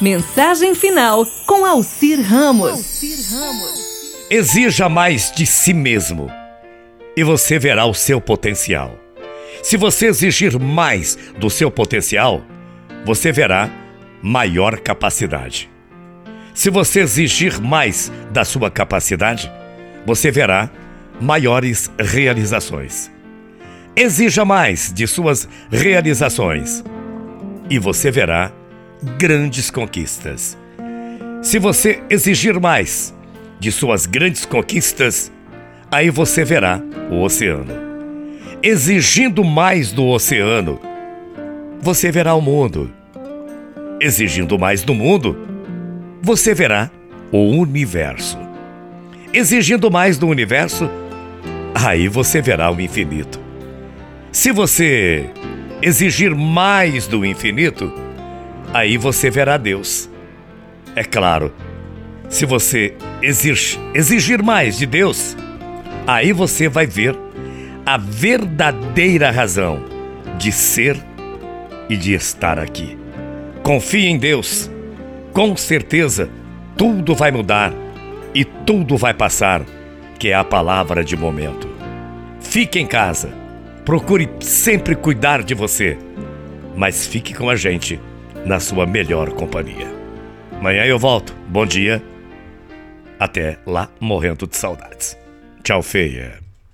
Mensagem final com Alcir Ramos. Exija mais de si mesmo e você verá o seu potencial. Se você exigir mais do seu potencial, você verá maior capacidade. Se você exigir mais da sua capacidade, você verá maiores realizações. Exija mais de suas realizações e você verá grandes conquistas. Se você exigir mais de suas grandes conquistas, aí você verá o oceano. Exigindo mais do oceano, você verá o mundo. Exigindo mais do mundo, você verá o universo. Exigindo mais do universo, aí você verá o infinito. Se você exigir mais do infinito, aí você verá Deus. É claro, se você exigir, exigir mais de Deus, aí você vai ver a verdadeira razão de ser e de estar aqui. Confie em Deus, com certeza tudo vai mudar e tudo vai passar, que é a palavra de momento. Fique em casa, procure sempre cuidar de você, mas fique com a gente na sua melhor companhia. Amanhã eu volto. Bom dia. Até lá, morrendo de saudades. Tchau, feia.